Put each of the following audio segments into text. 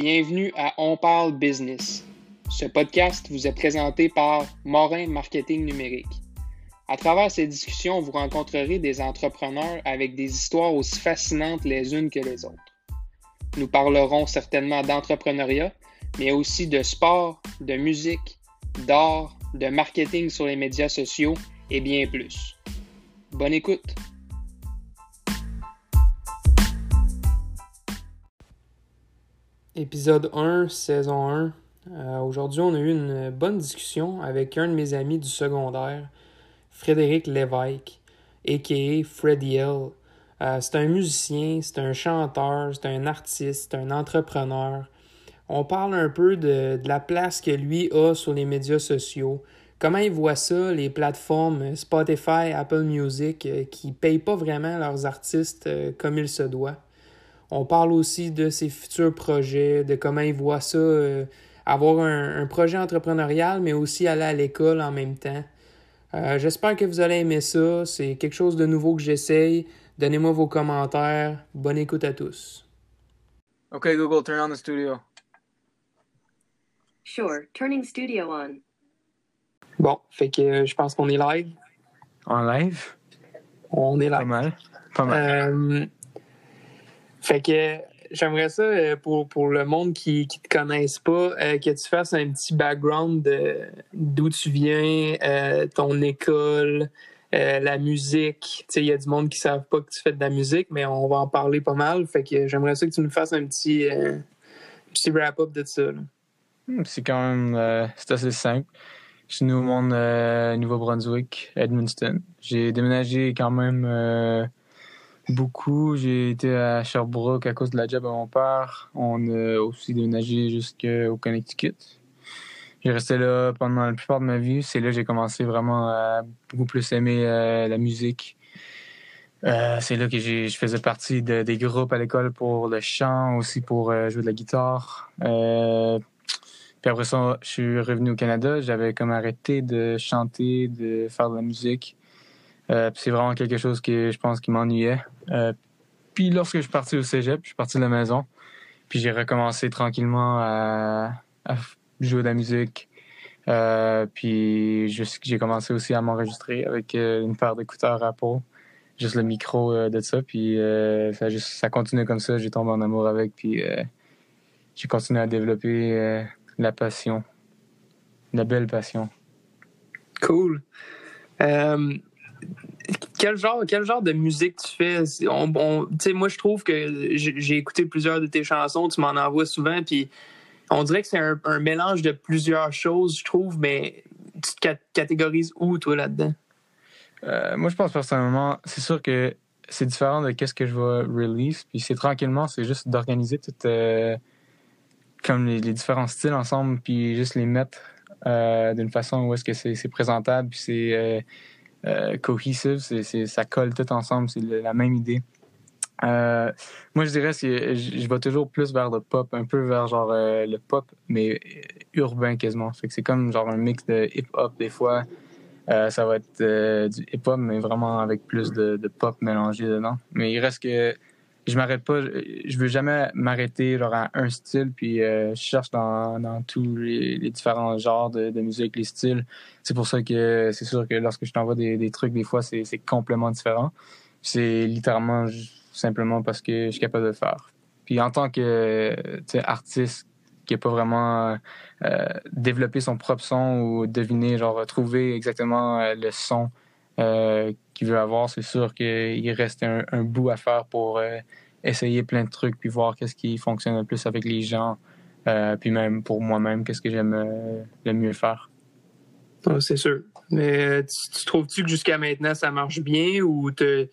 Bienvenue à On parle business. Ce podcast vous est présenté par Morin Marketing Numérique. À travers ces discussions, vous rencontrerez des entrepreneurs avec des histoires aussi fascinantes les unes que les autres. Nous parlerons certainement d'entrepreneuriat, mais aussi de sport, de musique, d'art, de marketing sur les médias sociaux et bien plus. Bonne écoute! Épisode 1, saison 1. Euh, Aujourd'hui, on a eu une bonne discussion avec un de mes amis du secondaire, Frédéric Lévesque, a.k.a. Freddy L. Euh, c'est un musicien, c'est un chanteur, c'est un artiste, c'est un entrepreneur. On parle un peu de, de, la place que lui a sur les médias sociaux, comment il voit ça, les plateformes Spotify, Apple Music, euh, qui payent pas vraiment leurs artistes euh, comme il se doit? On parle aussi de ses futurs projets, de comment il voit ça, euh, avoir un, un, projet entrepreneurial, mais aussi aller à l'école en même temps. Euh, J'espère que vous allez aimer ça. C'est quelque chose de nouveau que j'essaye. Donnez-moi vos commentaires. Bonne écoute à tous. Okay, Google, turn on the studio. Sure, turning studio on. Bon, fait que euh, je pense qu'on est live. En live? On est live. Pas mal. Pas mal. Euh, fait que j'aimerais ça euh, pour, pour le monde qui ne te connaisse pas, euh, que tu fasses un petit background d'où tu viens, euh, ton école, la musique. Il y a du monde qui ne savent pas que tu fais de la musique, mais on va en parler pas mal. Fait que j'aimerais ça que tu nous fasses un petit, petit wrap-up de ça. Hmm, c'est quand même c'est assez simple. Je suis né au monde Nouveau-Brunswick, Edmundston. J'ai déménagé quand même Beaucoup. J'ai été à Sherbrooke à cause de la job à mon père. On a aussi déménagé jusqu'au Connecticut. J'ai resté là pendant la plupart de ma vie. C'est là que j'ai commencé vraiment à beaucoup plus aimer euh, la musique. Euh, c'est là que je faisais partie de, des groupes à l'école pour le chant, aussi pour euh, jouer de la guitare. Puis après ça, je suis revenu au Canada. J'avais comme arrêté de chanter, de faire de la musique. Euh, c'est vraiment quelque chose que je pense qui m'ennuyait. Euh, puis lorsque je suis parti au cégep, je suis parti de la maison. Puis j'ai recommencé tranquillement à, à, jouer de la musique. Euh, puis j'ai commencé aussi à m'enregistrer avec euh, une paire d'écouteurs Apple. Juste le micro euh, de ça. Puis euh, ça, juste, ça continue comme ça. J'ai tombé en amour avec. Puis j'ai continué à développer la passion. La belle passion. Cool. Um quel genre, quel genre de musique tu fais? On, moi, je trouve que j'ai écouté plusieurs de tes chansons, tu m'en envoies souvent, puis on dirait que c'est un, mélange de plusieurs choses, je trouve, mais tu te catégorises où, toi, là-dedans? Euh, moi, je pense personnellement, c'est sûr que c'est différent de qu'est-ce que je vais release, puis c'est tranquillement, c'est juste d'organiser tout euh, comme les, différents styles ensemble, puis juste les mettre euh, d'une façon où est-ce que c'est présentable, puis c'est cohesive, c'est, c'est, ça colle tout ensemble, c'est la même idée. Euh, moi, je dirais que je, vais toujours plus vers le pop, un peu vers genre euh, le pop, mais urbain quasiment. C'est comme genre un mix de hip-hop des fois. Euh, ça va être euh, du hip-hop, mais vraiment avec plus de, pop mélangé dedans. Mais il reste que je m'arrête pas, je veux jamais m'arrêter genre à un style, puis euh, je cherche dans, tous les, différents genres de, musique, les styles. C'est pour ça que c'est sûr que lorsque je t'envoie des, des trucs, des fois, c'est complètement différent. C'est littéralement simplement parce que je suis capable de le faire. Puis en tant que artiste qui n'a pas vraiment euh, développé son propre son ou deviné, genre trouver exactement euh, le son euh, qu'il veut avoir, c'est sûr qu'il reste un, un, bout à faire pour euh, essayer plein de trucs puis voir qu'est-ce qui fonctionne le plus avec les gens. Euh, puis même pour moi-même, qu'est-ce que j'aime euh, le mieux faire. Oh, c'est sûr. Mais tu, tu trouves-tu que jusqu'à maintenant, ça marche bien ou tu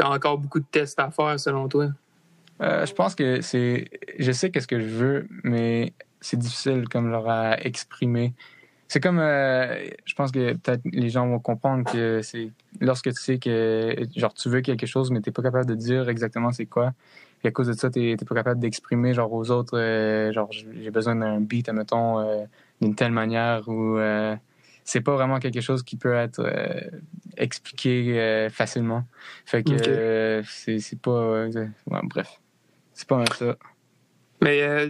as encore beaucoup de tests à faire selon toi? je pense que c'est. Je sais qu'est-ce que je veux, mais c'est difficile comme leur à exprimer c'est comme euh, je pense que peut-être les gens vont comprendre que c'est lorsque tu sais que genre tu veux quelque chose mais t'es pas capable de dire exactement c'est quoi et à cause de ça t'es pas capable d'exprimer genre aux autres euh, genre j'ai besoin d'un beat admettons euh, d'une telle manière ou euh, c'est pas vraiment quelque chose qui peut être euh, expliqué facilement. Fait que okay. c'est c'est pas ouais, bref. C'est pas ça Mais euh,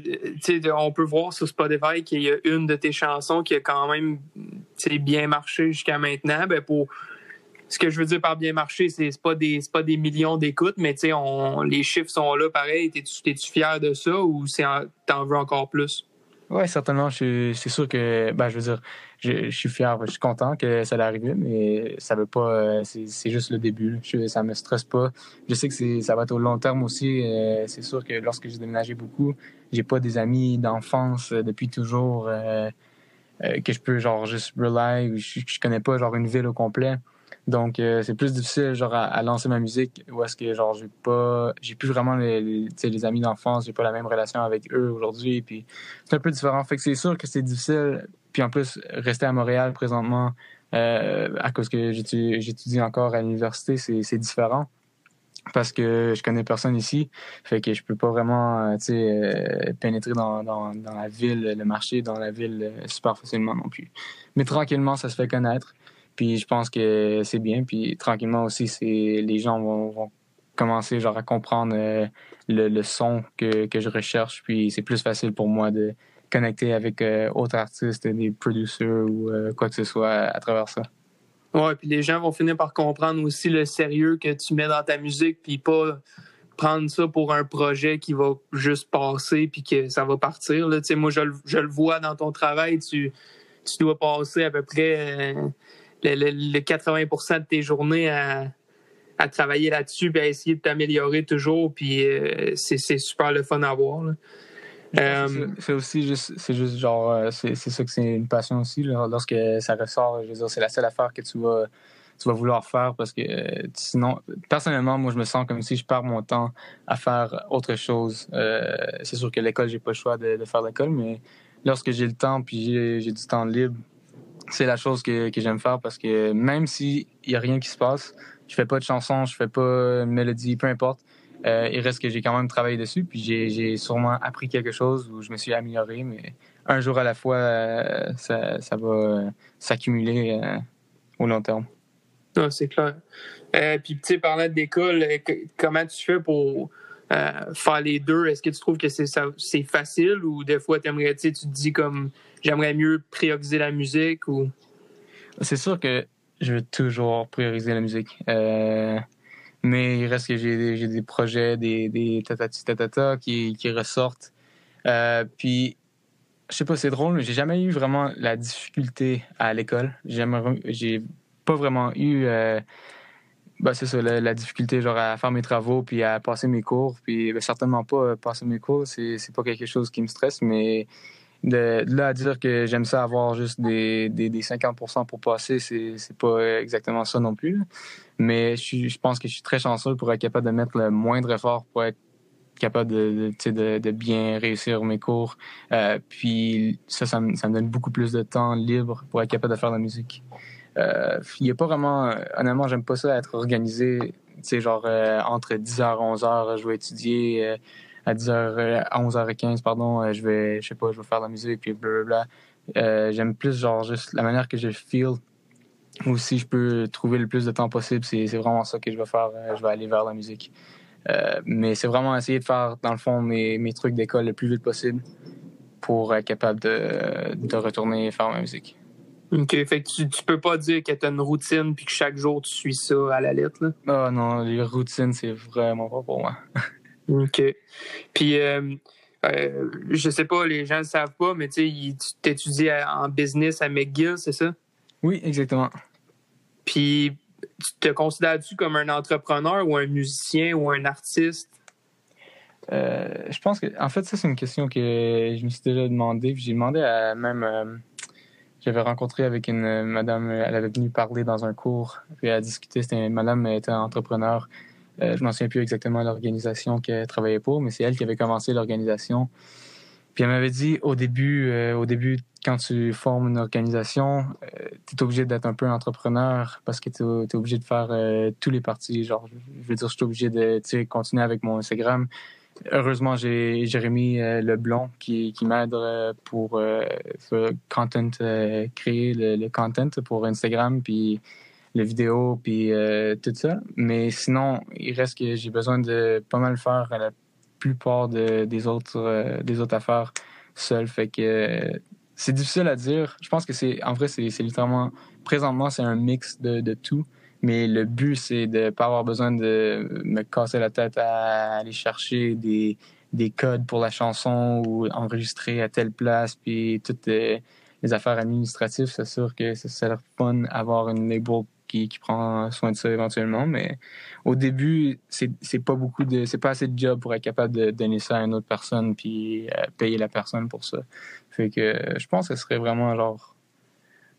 on peut voir sur Spotify qu'il y a une de tes chansons qui a quand même bien marché jusqu'à maintenant. Ben pour ce que je veux dire par bien marché, c'est pas des pas des millions d'écoutes, mais on les chiffres sont là pareil. T'es-tu fier de ça ou t'en veux encore plus? Ouais, certainement. C'est sûr que, ben, je veux dire, je, je suis fier, je suis content que ça allait arriver, mais ça veut pas, euh, c'est juste le début. Je, ça me stresse pas. Je sais que ça va être au long terme aussi. euh, c'est sûr que lorsque j'ai déménagé beaucoup, j'ai pas des amis d'enfance euh, depuis toujours que je peux genre juste rely ou je, je connais pas genre une ville au complet. Donc euh, c'est plus difficile genre à, lancer ma musique où est-ce que genre j'ai pas j'ai plus vraiment les, les, amis d'enfance, j'ai pas la même relation avec eux aujourd'hui puis c'est un peu différent. Fait que c'est sûr que c'est difficile. Puis en plus, rester à Montréal présentement, euh, à cause que j'étudie encore à l'université, c'est différent. Parce que je connais personne ici. Fait que je peux pas vraiment euh, tu sais, pénétrer dans, dans, la ville, le marché, dans la ville super facilement non plus. Mais tranquillement, ça se fait connaître. Puis je pense que c'est bien. Puis tranquillement aussi, c'est les gens vont, vont commencer genre à comprendre euh, le, le son que, que je recherche. Puis c'est plus facile pour moi de connecter avec euh, autres artistes, des producers ou euh, quoi que ce soit à travers ça. Ouais, puis les gens vont finir par comprendre aussi le sérieux que tu mets dans ta musique, puis pas prendre ça pour un projet qui va juste passer puis que ça va partir. Là. Moi, je le vois dans ton travail, tu, tu dois passer à peu près euh, le, le- le 80% de tes journées à, à travailler là-dessus puis à essayer de t'améliorer toujours, puis euh, c'est super le fun à voir. Euh, C'est- aussi juste, c'est juste genre, euh, c'est ça que c'est une passion aussi. là. Lorsque ça ressort, je veux dire, c'est la seule affaire que tu vas, tu vas vouloir faire parce que euh, sinon, personnellement, moi, je me sens comme si je perds mon temps à faire autre chose. Euh, c'est sûr que l'école, j'ai pas le choix de, de faire l'école, mais lorsque j'ai le temps puis j'ai du temps libre, c'est la chose que, j'aime faire parce que même s'il y a rien qui se passe, je fais pas de chansons, je fais pas de mélodie, peu importe. Euh, il reste que j'ai quand même travaillé dessus, puis j'ai, sûrement appris quelque chose où je me suis amélioré, mais un jour à la fois, euh, ça, va euh, s'accumuler au long terme. Ah, c'est clair. Puis, tu sais, parlant d'école, comment tu fais pour euh, faire les deux? Est-ce que tu trouves que c'est c'est facile ou des fois, tu te dis comme j'aimerais mieux prioriser la musique ou? C'est sûr que je veux toujours prioriser la musique. Euh, mais il reste que j'ai des, j'ai des projets, des, des tatati tatata qui, qui ressortent. Euh, puis, je sais pas, c'est drôle, mais j'ai jamais eu vraiment la difficulté à l'école. J'ai pas vraiment eu. Ben, c'est ça, la, la difficulté genre à faire mes travaux puis à passer mes cours. Puis ben, certainement pas euh, passer mes cours, c'est c'est pas quelque chose qui me stresse, mais de, là à dire que j'aime ça avoir juste des, des, des 50% pour passer, c'est c'est pas exactement ça non plus. Mais je, pense que je suis très chanceux pour être capable de mettre le moindre effort pour être capable de, de, de bien réussir mes cours. Euh, puis ça, ça me, ça me donne beaucoup plus de temps libre pour être capable de faire de la musique. Euh, Il n'y a pas vraiment... Honnêtement, j'aime pas ça être organisé. Tu sais, genre, euh, entre 10h et 11h, je vais étudier. euh, à 10h, euh, à 11h15, pardon, euh, je vais, je sais pas, je vais faire de la musique, puis blablabla. Euh, J'aime plus, genre, juste la manière que je feel ou si je peux trouver le plus de temps possible, c'est vraiment ça que je vais faire. Euh, Je vais aller vers la musique. Euh, mais c'est vraiment essayer de faire, dans le fond, mes, mes trucs d'école le plus vite possible pour être capable de, de retourner faire ma musique. OK. Fait que tu, tu peux pas dire que tu as une routine puis que chaque jour tu suis ça à la lettre. Ah non, les routines, c'est vraiment pas pour moi. OK. Puis, euh, euh, je sais pas, les gens le savent pas, mais tu t'étudies en business à McGill, c'est ça? Oui, exactement. Puis, tu te considères-tu comme un entrepreneur ou un musicien ou un artiste? Euh, je pense que, en fait, ça, c'est une question que je me suis déjà demandé. J'ai demandé à même. Euh, J'avais rencontré avec une euh, madame, elle avait venu parler dans un cours, puis à discuter. C'était une madame elle était entrepreneur. Euh, je m'en souviens plus exactement l'organisation qu'elle travaillait pour, mais c'est elle qui avait commencé l'organisation. Puis elle m'avait dit au début, euh, au début, quand tu formes une organisation, tu es obligé d'être un peu entrepreneur parce que tu es obligé de faire euh, tous les parties. Genre, je veux dire, je suis obligé de continuer avec mon Instagram. Heureusement, j'ai Jérémy euh, Leblond qui, qui m'aide euh, pour euh, content, créer le, le content pour Instagram, puis les vidéos, puis tout ça. Mais sinon, il reste que j'ai besoin de pas mal faire la- plupart de, des, autres, des autres affaires seul. Fait que c'est difficile à dire. Je pense que c'est, en vrai, c'est littéralement, présentement, c'est un mix de, de tout. Mais le but, c'est de pas avoir besoin de me casser la tête à aller chercher des, des codes pour la chanson ou enregistrer à telle place, puis toutes les, affaires administratives. C'est sûr que ça a l'air fun avoir une label qui, qui, prend soin de ça éventuellement. Mais au début, c'est pas beaucoup de, c'est pas assez de job pour être capable de donner ça à une autre personne puis euh, payer la personne pour ça. Fait que je pense que ce serait vraiment genre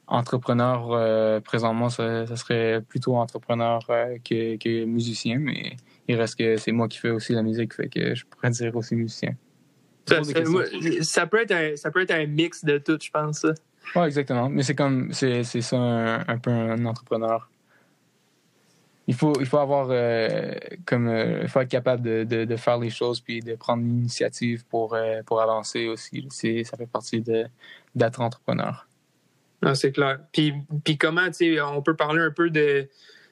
entrepreneur euh, présentement, ça, serait plutôt entrepreneur euh, que, que, musicien, mais il reste que c'est moi qui fais aussi la musique, fait que je pourrais dire aussi musicien. Ça, ça, peut être un, ça peut être un mix de tout, je pense. Oui, exactement. Mais c'est comme c'est, c'est ça un, peu un entrepreneur. Il faut, il faut avoir euh, comme il faut être capable de, de, de, faire les choses puis de prendre l'initiative pour, pour avancer aussi. Ça fait partie de, d'être entrepreneur. C'est clair. Puis, puis comment, tu sais, on peut parler un peu de,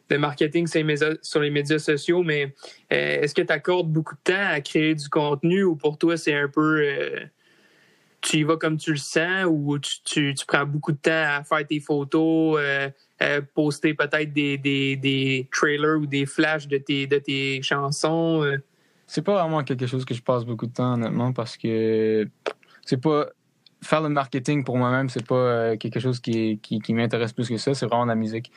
de marketing sur les médias sociaux, mais euh, est-ce que tu accordes beaucoup de temps à créer du contenu ou pour toi, c'est un peu. Euh, tu y vas comme tu le sens ou tu, tu, prends beaucoup de temps à faire tes photos, euh, poster peut-être des, des, des, trailers ou des flashs de tes, de tes chansons? C'est pas vraiment quelque chose que je passe beaucoup de temps, honnêtement, parce que c'est pas faire le marketing pour moi-même, c'est pas euh, quelque chose qui, qui, m'intéresse plus que ça. C'est vraiment la musique.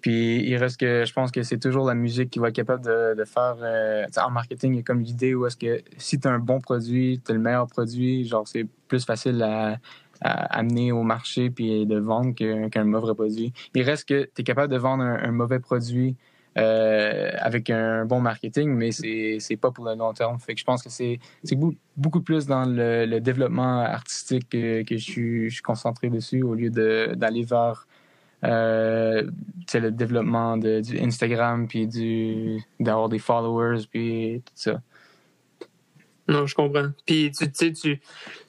Puis il reste que je pense que c'est toujours la musique qui va être capable de, de faire. Euh, en marketing, comme l'idée où est-ce que si tu as un bon produit, tu as le meilleur produit, genre c'est plus facile à, à, amener au marché puis de vendre qu'un mauvais produit. Il reste que tu es capable de vendre un mauvais produit euh, avec un bon marketing, mais c'est pas pour le long terme. Fait que je pense que c'est beaucoup plus dans le, développement artistique que, je, suis, concentré dessus au lieu d'aller vers euh, le développement de, du Instagram puis d'avoir des followers puis tout ça. Non, je comprends. Puis tu sais tu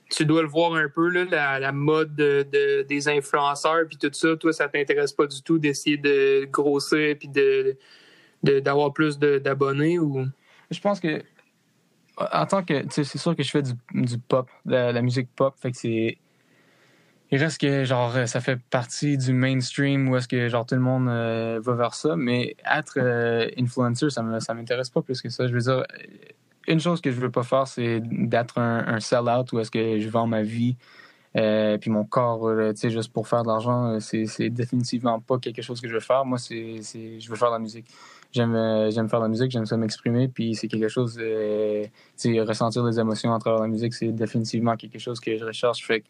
tu dois le voir un peu, là, la, mode de, de, des influenceurs, puis tout ça. Toi, ça t'intéresse pas du tout d'essayer de grossir, puis de, d'avoir plus d'abonnés ou? Je pense que en tant que c'est sûr que je fais du, du pop de la, musique pop fait que c'est il reste que genre ça fait partie du mainstream où est-ce que genre tout le monde euh, va vers ça mais être euh, influencer ça m'intéresse pas plus que ça je veux dire une chose que je veux pas faire c'est d'être un, sell-out où est-ce que je vends ma vie euh, puis mon corps, euh, tu sais, juste pour faire de l'argent, euh, c'est, définitivement pas quelque chose que je veux faire. Moi, c'est, je veux faire de la musique. J'aime, j'aime faire de la musique, j'aime ça m'exprimer, puis c'est quelque chose, tu ressentir des émotions à travers la musique, c'est définitivement quelque chose que je recherche. Fait que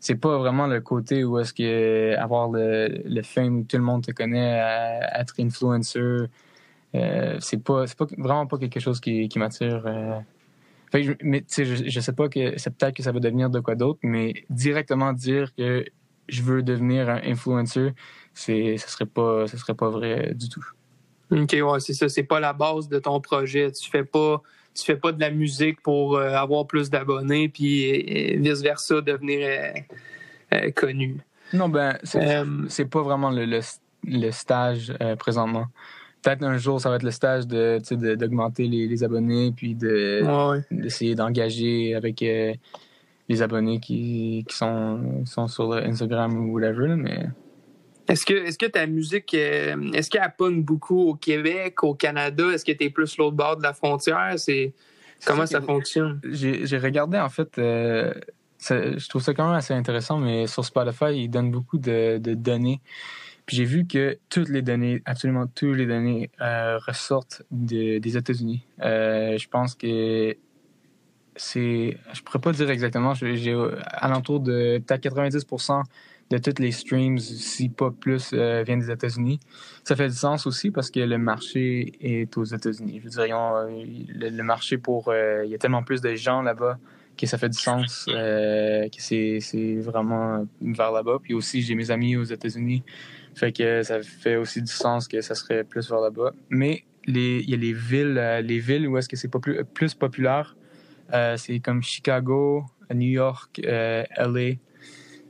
c'est pas vraiment le côté où est-ce que avoir le, le fame où tout le monde te connaît, être influencer, c'est pas, c'est pas vraiment pas quelque chose qui, qui m'attire. Fait je, mais je, je sais pas que c'est peut-être que ça va devenir de quoi d'autre, mais directement dire que je veux devenir un influencer, c'est ce serait pas serait pas vrai du tout. OK, ouais, c'est ça, c'est pas la base de ton projet, tu fais pas tu fais pas de la musique pour euh, avoir plus d'abonnés puis vice versa devenir euh, euh, connu. Non ben c'est pas vraiment le, le, le stage présentement peut-être un jour, ça va être le stage de, d'augmenter les, les, abonnés, puis de, d'essayer d'engager avec euh, les abonnés qui, qui sont, sont sur Instagram ou whatever, mais... Est-ce que, est-ce que ta musique, euh, est-ce qu'elle pogne beaucoup au Québec, au Canada? Est-ce que tu es plus l'autre bord de la frontière? C'est, comment ça fonctionne? J'ai, j'ai regardé, en fait, euh, je trouve ça quand même assez intéressant, mais sur Spotify, ils donnent beaucoup de, de données puis j'ai vu que toutes les données, absolument toutes les données euh, ressortent des États-Unis. Euh, je pense que c'est, je pourrais pas dire exactement, j'ai alentour de peut-être 90% de toutes les streams, si pas plus, euh, viennent des États-Unis. Ça fait du sens aussi parce que le marché est aux États-Unis. Je veux dire, le, marché pour, il y a tellement plus de gens là-bas que ça fait du sens, que c'est vraiment vers là-bas. Puis aussi, j'ai mes amis aux États-Unis fait que ça fait aussi du sens que ça serait plus vers là-bas. Mais il y a les villes, euh, les villes où est-ce que c'est plus, plus populaire. Euh, c'est comme Chicago, New York, euh, LA.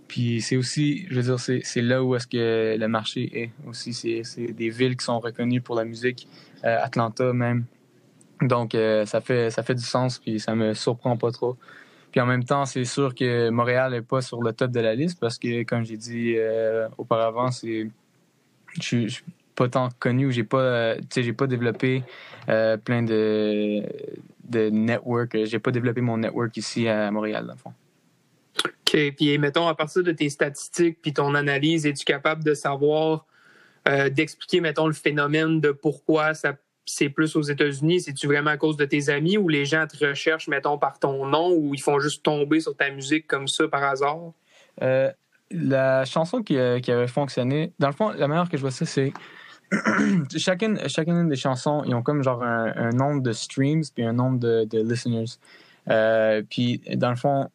Puis c'est aussi, je veux dire, c'est là où est-ce que le marché est aussi. C'est des villes qui sont reconnues pour la musique. Atlanta même. Donc, ça, fait, ça fait du sens, puis ça me surprend pas trop. Puis en même temps, c'est sûr que Montréal n'est pas sur le top de la liste parce que, comme j'ai dit euh, auparavant, c'est je suis pas tant connu ou j'ai pas, euh, pas développé euh, plein de, de network. J'ai pas développé mon network ici à Montréal, dans le fond. OK. Puis, mettons, à partir de tes statistiques puis ton analyse, es-tu capable de savoir, d'expliquer, mettons, le phénomène de pourquoi ça c'est plus aux États-Unis? C'est-tu vraiment à cause de tes amis ou les gens te recherchent, mettons, par ton nom ou ils font juste tomber sur ta musique comme ça par hasard? Euh, la chanson qui, euh, qui, avait fonctionné, dans le fond, la manière que je vois ça, c'est chacune, chacune des chansons, ils ont comme genre un, nombre de streams puis un nombre de, de listeners. Euh, puis dans le fond,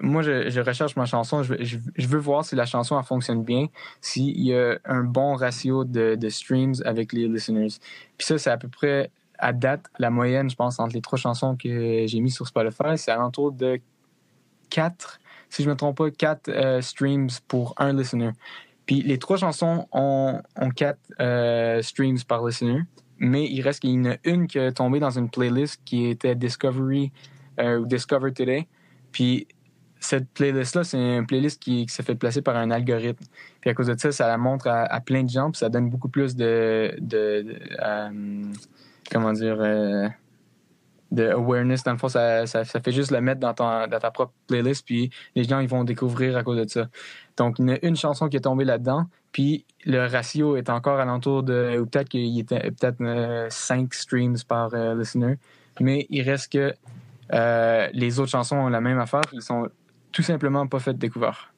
moi, je, recherche ma chanson. Je, veux voir si la chanson fonctionne bien, s'il y a un bon ratio de, streams avec les listeners. Puis ça, c'est à peu près à date la moyenne, je pense, entre les trois chansons que j'ai mis sur Spotify, c'est alentour de 4, si je me trompe pas, 4 euh, streams pour un listener. Puis les trois chansons ont, ont 4 euh, streams par listener, mais il reste qu'il y en a une qui est tombée dans une playlist qui était Discovery euh, ou Discover Today. Puis cette playlist-là, c'est une playlist qui, qui s'est fait placer par un algorithme. Puis à cause de ça, ça la montre à, plein de gens, puis ça donne beaucoup plus de, euh, comment dire, euh, de awareness. Dans le fond, ça, fait juste le mettre dans, ta propre playlist, puis les gens ils vont découvrir à cause de ça. Donc, il y a une chanson qui est tombée là-dedans, puis le ratio est encore alentour de, ou peut-être qu'il était peut-être 5 euh, streams par listener, mais il reste que euh, les autres chansons ont la même affaire. Ils sont tout simplement pas faites découvert.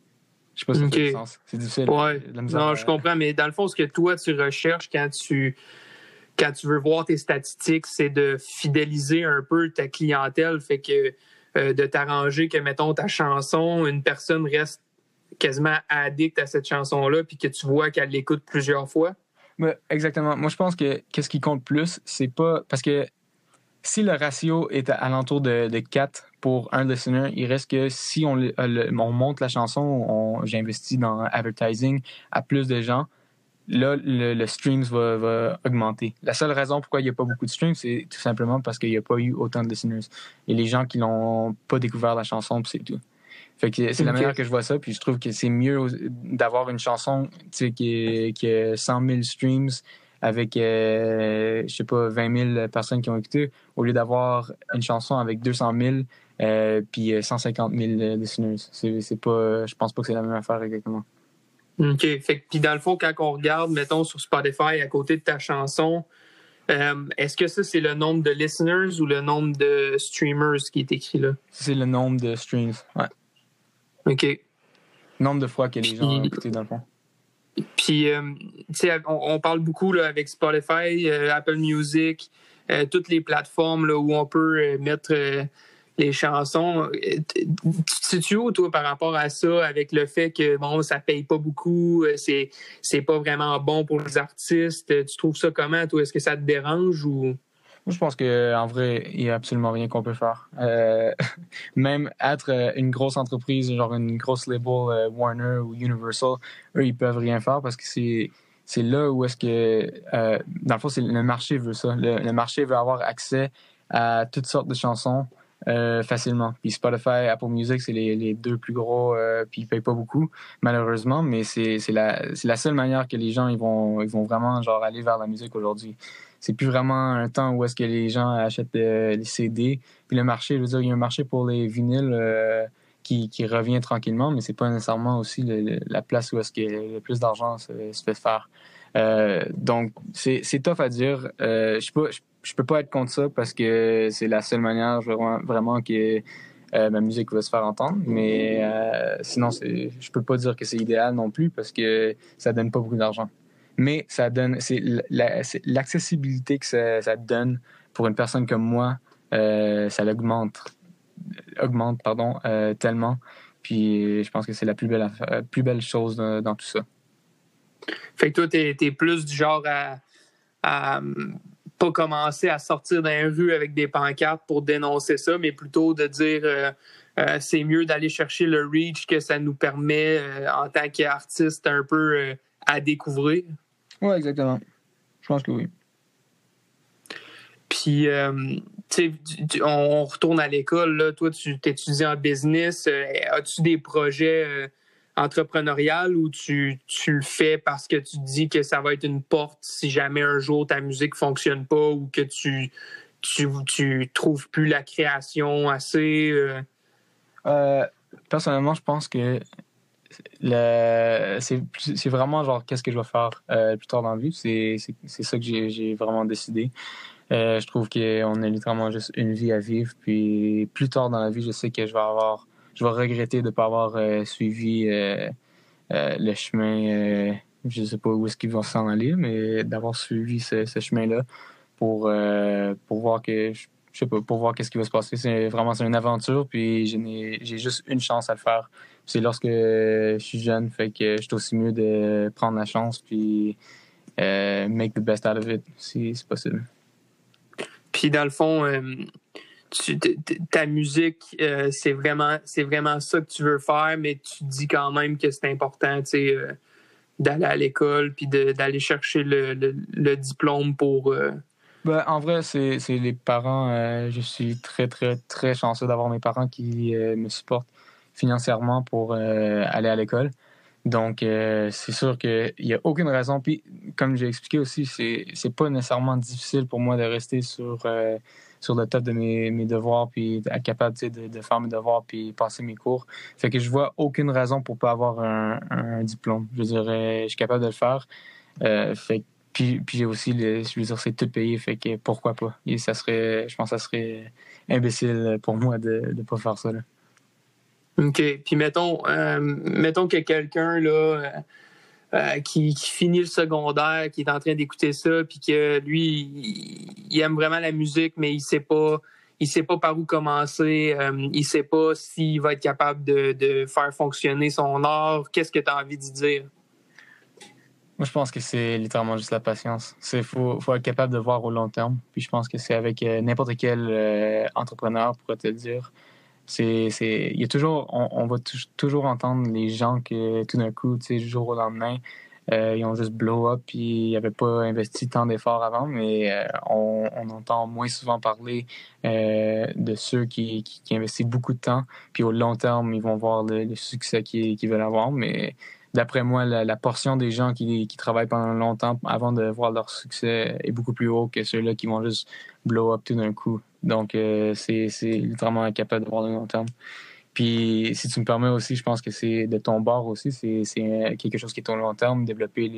Je sais pas si ça fait sens. C'est difficile. Ouais. Non, je comprends, mais dans le fond, ce que toi, tu recherches quand tu, quand tu veux voir tes statistiques, c'est de fidéliser un peu ta clientèle. Fait que euh, de t'arranger que, mettons, ta chanson, une personne reste quasiment addict à cette chanson-là, puis que tu vois qu'elle l'écoute plusieurs fois. exactement. Moi, je pense que qu'est-ce qui compte plus, c'est pas. Parce que si le ratio est à, alentour de, de 4 pour un listener, il reste que si on, on monte la chanson, j'investis dans advertising à plus de gens, là, le, streams va, va, augmenter. La seule raison pourquoi il n'y a pas beaucoup de streams, c'est tout simplement parce qu'il n'y a pas eu autant de listeners. Et les gens qui n'ont pas découvert la chanson, c'est tout. Fait que c'est la manière que je vois ça, puis je trouve que c'est mieux d'avoir une chanson qui, qui a 100 000 streams avec, euh, je sais pas, 20 000 personnes qui ont écouté, au lieu d'avoir une chanson avec 200 000 euh, puis 150 000 listeners. C'est, pas, je pense pas que c'est la même affaire exactement. OK. Fait puis dans le fond, quand on regarde, mettons, sur Spotify, à côté de ta chanson, euh, est-ce que ça, c'est le nombre de listeners ou le nombre de streamers qui est écrit là? C'est le nombre de streams, ouais. OK. Nombre de fois que les gens ont écouté, dans le fond. Puis, euh, tu sais, on, parle beaucoup là, avec Spotify, euh, Apple Music, euh, toutes les plateformes là, où on peut mettre les chansons. Tu te où, toi, par rapport à ça, avec le fait que, bon, ça paye pas beaucoup, c'est, c'est pas vraiment bon pour les artistes? Tu trouves ça comment, toi? Est-ce que ça te dérange ou... Moi, je pense qu'en vrai, il n'y a absolument rien qu'on peut faire. Euh, même être euh, une grosse entreprise, genre une grosse label euh, Warner ou Universal, eux, ils peuvent rien faire parce que c'est c'est là où est-ce que, euh, dans le fond, c'est le marché veut ça. Le, marché veut avoir accès à toutes sortes de chansons euh, facilement. Puis Spotify, Apple Music, c'est les, les, deux plus gros, euh, puis ils payent pas beaucoup, malheureusement, mais c'est la, la seule manière que les gens ils vont, ils vont vraiment genre aller vers la musique aujourd'hui c'est plus vraiment un temps où est-ce que les gens achètent euh, les CD. Puis le marché, je veux dire, il y a un marché pour les vinyles euh, qui, revient tranquillement, mais c'est pas nécessairement aussi la place où est-ce que le plus d'argent se, fait faire. Euh, donc, c'est tough à dire. je peux je, peux pas être contre ça parce que c'est la seule manière vraiment, que ma musique va se faire entendre. Mais sinon, je peux pas dire que c'est idéal non plus parce que ça donne pas beaucoup d'argent mais ça donne, c'est l'accessibilité que ça, donne pour une personne comme moi, euh, ça l'augmente, augmente pardon, euh, tellement. Puis je pense que c'est la plus belle, plus belle chose dans, tout ça. Fait que toi, t'es es plus du genre à, à pas commencer à sortir dans les rues avec des pancartes pour dénoncer ça, mais plutôt de dire euh, c'est mieux d'aller chercher le reach que ça nous permet en tant qu'artiste un peu à découvrir. Oui, exactement. Je pense que oui. Puis, euh, tu sais, on, retourne à l'école. Là. Toi, tu étudies en business. Euh, As-tu des projets euh, entrepreneuriaux ou tu, tu le fais parce que tu dis que ça va être une porte si jamais un jour ta musique fonctionne pas ou que tu, tu, tu trouves plus la création assez. euh, Euh, personnellement, je pense que c'est, vraiment genre qu'est-ce que je vais faire euh, plus tard dans la vie. C'est, ça que j'ai, vraiment décidé. Euh, je trouve qu'on a littéralement juste une vie à vivre. Puis plus tard dans la vie, je sais que je vais avoir, je vais regretter de ne pas avoir euh, suivi le chemin. Je sais pas où est-ce qu'ils vont s'en aller, mais d'avoir suivi ce, chemin-là pour, pour voir que je, sais pas, pour voir qu'est-ce qui va se passer. C'est vraiment une aventure, puis j'ai juste une chance à le faire. C'est lorsque je suis jeune, fait que je suis aussi mieux de prendre la chance, puis euh, make the best out of it, si c'est possible. Puis dans le fond, euh, tu- ta musique, euh, c'est vraiment, c'est vraiment ça que tu veux faire, mais tu dis quand même que c'est important, tu sais, d'aller à l'école puis de- d'aller chercher le, le- le diplôme pour. Ben, en vrai, c'est c'est les parents. je suis très, très, très chanceux d'avoir mes parents qui me supportent financièrement pour euh, aller à l'école. Donc, euh, c'est sûr qu'il n'y a aucune raison. Puis, comme j'ai expliqué aussi, c'est c'est pas nécessairement difficile pour moi de rester sur, euh, sur le top de mes, mes devoirs, puis être capable de, faire mes devoirs, puis passer mes cours. Fait que je vois aucune raison pour pas avoir un, diplôme. Je dirais, je suis capable de le faire. Euh, fait puis, puis aussi, je veux dire, c'est tout payé, fait que pourquoi pas. Et ça serait, je pense que ça serait imbécile pour moi de ne pas faire ça. Là. OK. Puis mettons, euh, mettons que quelqu'un là euh, euh, qui, finit le secondaire, qui est en train d'écouter ça, puis que lui, il, aime vraiment la musique, mais il sait pas. Il sait pas par où commencer, euh, il sait pas s'il va être capable de, faire fonctionner son art. Qu'est-ce que tu as envie de dire? Moi, je pense que c'est littéralement juste la patience. Il faut, faut être capable de voir au long terme. Puis je pense que c'est avec n'importe quel entrepreneur pourrait te dire. C'est, toujours, on, on va tou- toujours entendre les gens que tout d'un coup, tu du jour au lendemain, euh, ils ont juste blow up puis ils n'avaient pas investi tant d'efforts avant, mais euh, on, entend moins souvent parler euh, de ceux qui, investissent beaucoup de temps, puis au long terme, ils vont voir le, succès qu'ils, veulent avoir, mais d'après moi, la, la portion des gens qui, qui travaillent pendant longtemps avant de voir leur succès est beaucoup plus haut que ceux-là qui vont juste blow up tout d'un coup. Donc, euh, c'est littéralement incapable de voir le long terme. Puis, si tu me permets aussi, je pense que c'est de ton bord aussi, c'est c'est quelque chose qui est au long terme, développer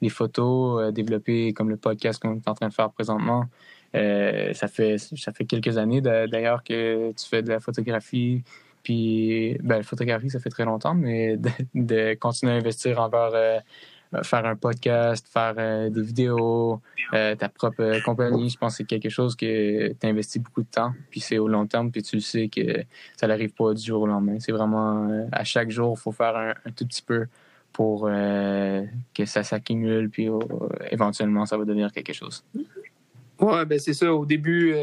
les, photos, euh, développer comme le podcast qu'on est en train de faire présentement. Euh, ça fait ça fait quelques années d'a- d'ailleurs que tu fais de la photographie. Puis, ben, la photographie, ça fait très longtemps, mais de, continuer à investir envers euh, faire un podcast, faire euh, des vidéos, euh, ta propre euh, compagnie, je pense que c'est quelque chose que tu investis beaucoup de temps, puis c'est au long terme, puis tu le sais que ça n'arrive pas du jour au lendemain. C'est vraiment à chaque jour, il faut faire un, tout petit peu pour que ça s'accumule, puis éventuellement, ça va devenir quelque chose. Ouais, ben c'est ça. Au début,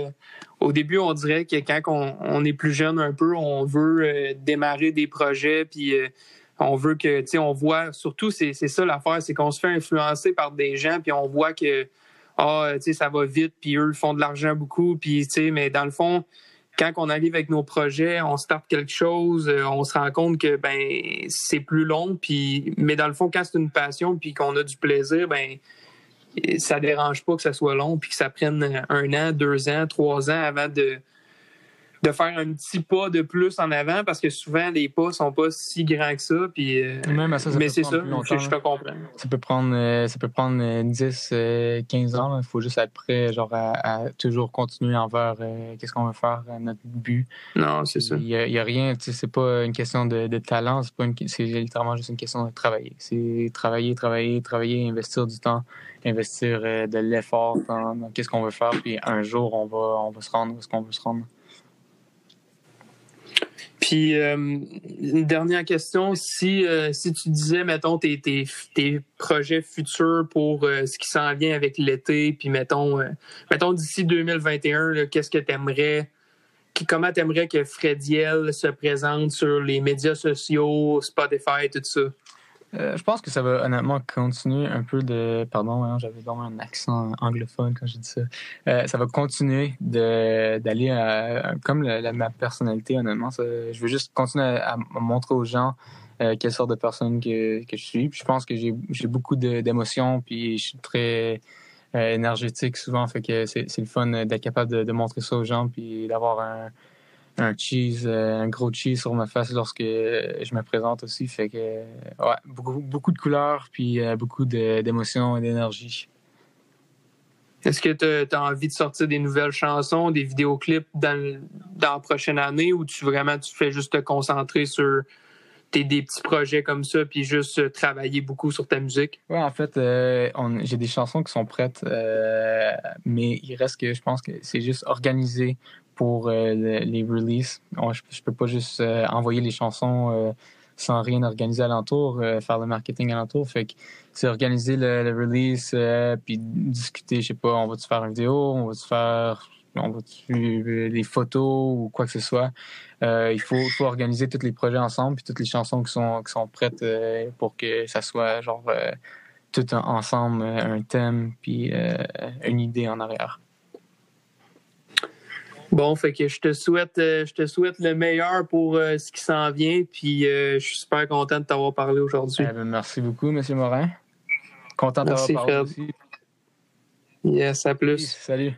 au début, on dirait que quand on, est plus jeune un peu, on veut démarrer des projets, puis on veut que, tu sais, on voit, surtout, c'est ça l'affaire, c'est qu'on se fait influencer par des gens, puis on voit que, ah, tu sais, ça va vite, puis eux font de l'argent beaucoup, puis, tu sais, mais dans le fond, quand on arrive avec nos projets, on starte quelque chose, euh, on se rend compte que, ben, c'est plus long, puis, mais dans le fond, quand c'est une passion, puis qu'on a du plaisir, ben, ça dérange pas que ça soit long puis que ça prenne un an, deux ans, trois ans avant de, de faire un petit pas de plus en avant parce que souvent les pas sont pas si grands que ça. Puis, euh, Même à ça, ça mais c'est ça, je, je te comprends. Ça peut prendre, euh, ça peut prendre euh, 10, euh, 15 ans. Il faut juste être prêt genre, à, à toujours continuer envers qu'est-ce qu'on veut faire, notre but. Non, c'est ça. Il n'y a, il y a rien, c'est pas une question de, de talent, c'est pas une- c'est littéralement juste une question de travailler. C'est travailler, travailler, travailler, investir du temps, investir de l'effort dans, dans qu'est-ce qu'on veut faire, puis un jour, on va, on va se rendre où est-ce qu'on veut se rendre. Puis, euh, une dernière question. Si, euh, si tu disais, mettons, tes, tes, tes projets futurs pour euh, ce qui s'en vient avec l'été, puis mettons, mettons d'ici 2021, là, qu'est-ce que tu aimerais, comment tu aimerais que Frediel se présente sur les médias sociaux, Spotify, tout ça? Euh, je pense que ça va honnêtement continuer un peu de. Pardon, hein, j'avais vraiment un accent anglophone quand j'ai dit ça. Euh, ça va continuer d'aller à, comme la, ma personnalité, honnêtement. je veux juste continuer à, montrer aux gens euh, quelle sorte de personne que, que je suis. Puis je pense que j'ai beaucoup d'émotions, puis je suis très énergétique souvent. Fait que c'est le fun d'être capable de, de, montrer ça aux gens, puis d'avoir un un cheese, euh, un gros cheese sur ma face lorsque je me présente aussi. Fait que, ouais, beaucoup, beaucoup de couleurs, puis euh, beaucoup d'émotions et d'énergie. Est-ce que tu as, envie de sortir des nouvelles chansons, des vidéoclips dans, dans la prochaine année ou tu vraiment tu fais juste te concentrer sur tes, des petits projets comme ça puis juste euh, travailler beaucoup sur ta musique? Ouais, en fait, j'ai des chansons qui sont prêtes, mais il reste que je pense que c'est juste organisé pour euh, les releases. je, je peux pas juste euh, envoyer les chansons euh, sans rien organiser alentour, faire le marketing alentour. Fait que c'est organiser le, release, puis discuter, je sais pas, on va-tu faire une vidéo, on va-tu faire on va les photos ou quoi que ce soit. il faut, faut, organiser tous les projets ensemble, puis toutes les chansons qui sont, qui sont prêtes pour que ça soit genre tout ensemble, un thème, puis une idée en arrière. Bon, fait que je te souhaite, euh, je te souhaite le meilleur pour euh, ce qui s'en vient. Puis euh, je suis super content de t'avoir parlé aujourd'hui. Eh ben, merci beaucoup, M. Morin. Content de t'avoir parlé aussi. Yes, à plus. Salut.